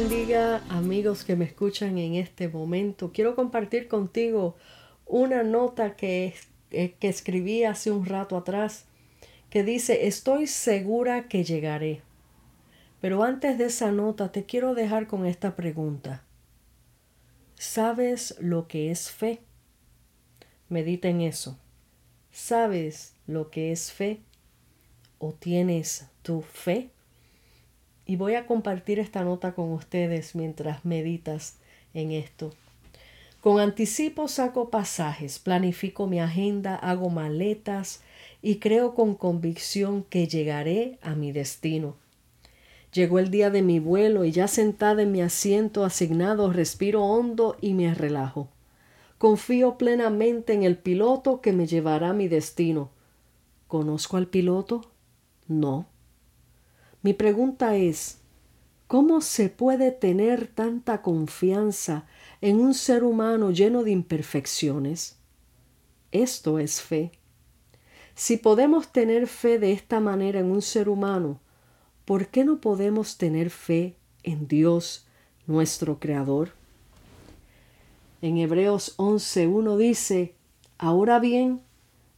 bendiga, amigos que me escuchan en este momento. Quiero compartir contigo una nota que, eh, que escribí hace un rato atrás que dice, estoy segura que llegaré. Pero antes de esa nota te quiero dejar con esta pregunta. ¿Sabes lo que es fe? Medita en eso. ¿Sabes lo que es fe? ¿O tienes tu fe? Y voy a compartir esta nota con ustedes mientras meditas en esto. Con anticipo saco pasajes, planifico mi agenda, hago maletas y creo con convicción que llegaré a mi destino. Llegó el día de mi vuelo y ya sentada en mi asiento asignado respiro hondo y me relajo. Confío plenamente en el piloto que me llevará a mi destino. ¿Conozco al piloto? No. Mi pregunta es, ¿cómo se puede tener tanta confianza en un ser humano lleno de imperfecciones? Esto es fe. Si podemos tener fe de esta manera en un ser humano, ¿por qué no podemos tener fe en Dios, nuestro Creador? En Hebreos 11.1 dice, Ahora bien,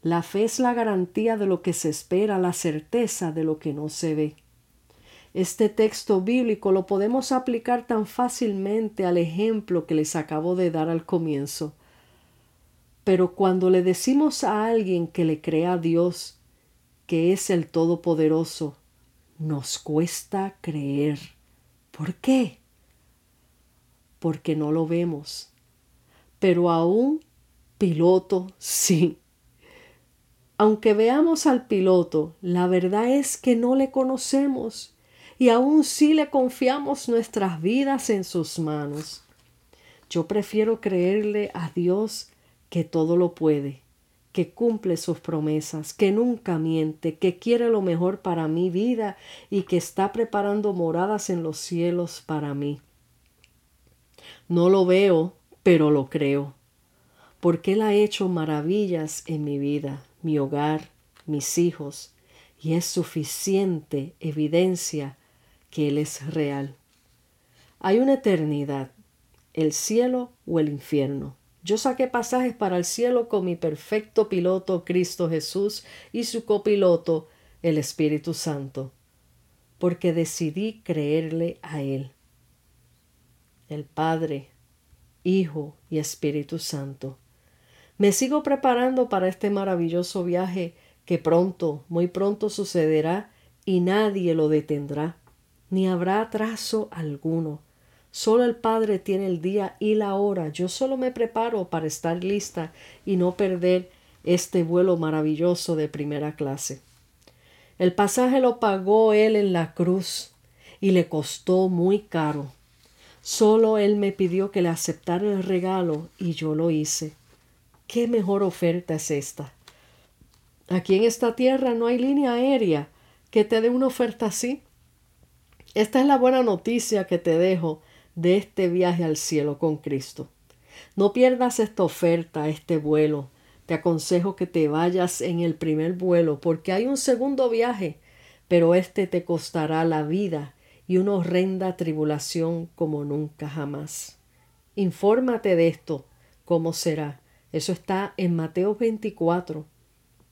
la fe es la garantía de lo que se espera, la certeza de lo que no se ve. Este texto bíblico lo podemos aplicar tan fácilmente al ejemplo que les acabo de dar al comienzo. Pero cuando le decimos a alguien que le crea a Dios, que es el Todopoderoso, nos cuesta creer. ¿Por qué? Porque no lo vemos. Pero aún piloto sí. Aunque veamos al piloto, la verdad es que no le conocemos y aún si le confiamos nuestras vidas en sus manos. Yo prefiero creerle a Dios que todo lo puede, que cumple sus promesas, que nunca miente, que quiere lo mejor para mi vida y que está preparando moradas en los cielos para mí. No lo veo, pero lo creo, porque Él ha hecho maravillas en mi vida, mi hogar, mis hijos, y es suficiente evidencia que Él es real. Hay una eternidad, el cielo o el infierno. Yo saqué pasajes para el cielo con mi perfecto piloto Cristo Jesús y su copiloto el Espíritu Santo, porque decidí creerle a Él. El Padre, Hijo y Espíritu Santo. Me sigo preparando para este maravilloso viaje que pronto, muy pronto sucederá y nadie lo detendrá ni habrá atraso alguno. Solo el Padre tiene el día y la hora. Yo solo me preparo para estar lista y no perder este vuelo maravilloso de primera clase. El pasaje lo pagó Él en la cruz y le costó muy caro. Solo Él me pidió que le aceptara el regalo y yo lo hice. ¿Qué mejor oferta es esta? Aquí en esta tierra no hay línea aérea que te dé una oferta así. Esta es la buena noticia que te dejo de este viaje al cielo con Cristo. No pierdas esta oferta, este vuelo. Te aconsejo que te vayas en el primer vuelo porque hay un segundo viaje, pero este te costará la vida y una horrenda tribulación como nunca jamás. Infórmate de esto, cómo será. Eso está en Mateo 24,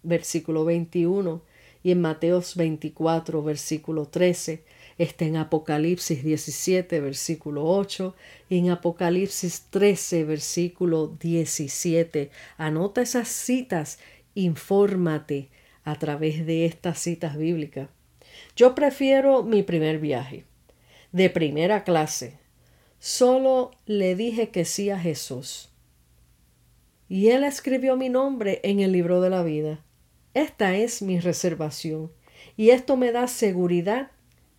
versículo 21 y en Mateos 24, versículo 13 está en Apocalipsis 17, versículo 8, y en Apocalipsis 13, versículo 17. Anota esas citas, infórmate a través de estas citas bíblicas. Yo prefiero mi primer viaje, de primera clase. Solo le dije que sí a Jesús. Y Él escribió mi nombre en el libro de la vida. Esta es mi reservación. Y esto me da seguridad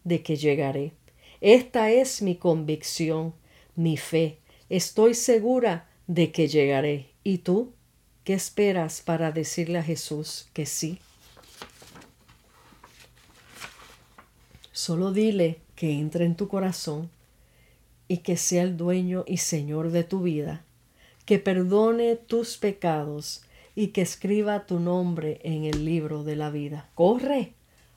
de que llegaré. Esta es mi convicción, mi fe. Estoy segura de que llegaré. ¿Y tú? ¿Qué esperas para decirle a Jesús que sí? Solo dile que entre en tu corazón y que sea el dueño y señor de tu vida, que perdone tus pecados y que escriba tu nombre en el libro de la vida. Corre,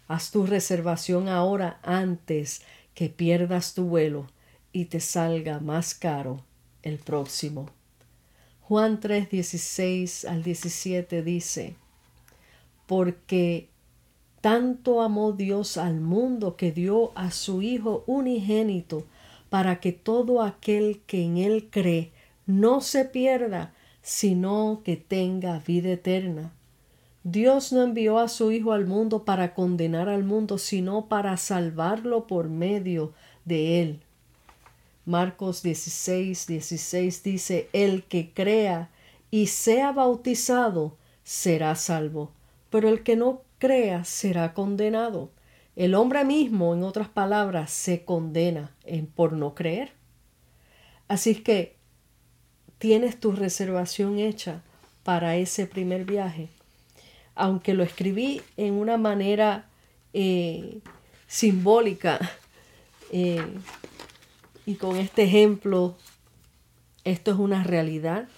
Haz tu reservación ahora antes que pierdas tu vuelo y te salga más caro el próximo. Juan 3, 16 al 17 dice, porque tanto amó Dios al mundo que dio a su Hijo unigénito, para que todo aquel que en Él cree no se pierda, sino que tenga vida eterna. Dios no envió a su Hijo al mundo para condenar al mundo, sino para salvarlo por medio de Él. Marcos 16, 16 dice, El que crea y sea bautizado será salvo, pero el que no crea será condenado. El hombre mismo, en otras palabras, se condena en, por no creer. Así que tienes tu reservación hecha para ese primer viaje. Aunque lo escribí en una manera eh, simbólica eh, y con este ejemplo, esto es una realidad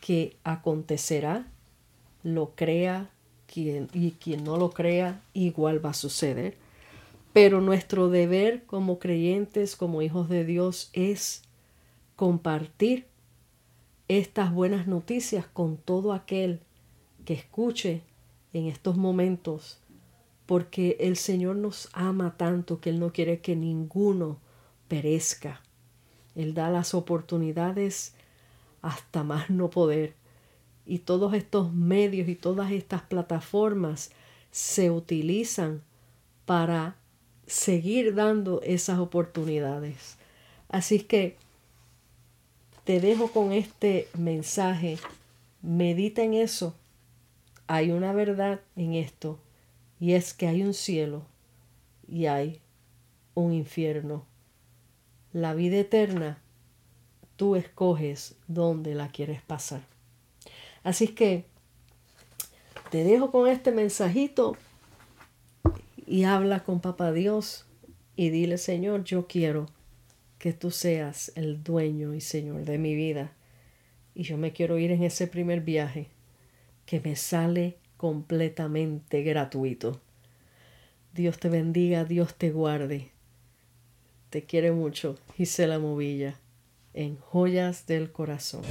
que acontecerá, lo crea quien, y quien no lo crea, igual va a suceder. Pero nuestro deber como creyentes, como hijos de Dios, es compartir estas buenas noticias con todo aquel que escuche en estos momentos, porque el Señor nos ama tanto que Él no quiere que ninguno perezca. Él da las oportunidades hasta más no poder. Y todos estos medios y todas estas plataformas se utilizan para seguir dando esas oportunidades. Así que te dejo con este mensaje. Medita en eso. Hay una verdad en esto y es que hay un cielo y hay un infierno. La vida eterna, tú escoges dónde la quieres pasar. Así que te dejo con este mensajito y habla con Papá Dios y dile, Señor, yo quiero que tú seas el dueño y Señor de mi vida. Y yo me quiero ir en ese primer viaje que me sale completamente gratuito. Dios te bendiga, Dios te guarde. Te quiere mucho, Gisela Movilla, en Joyas del Corazón.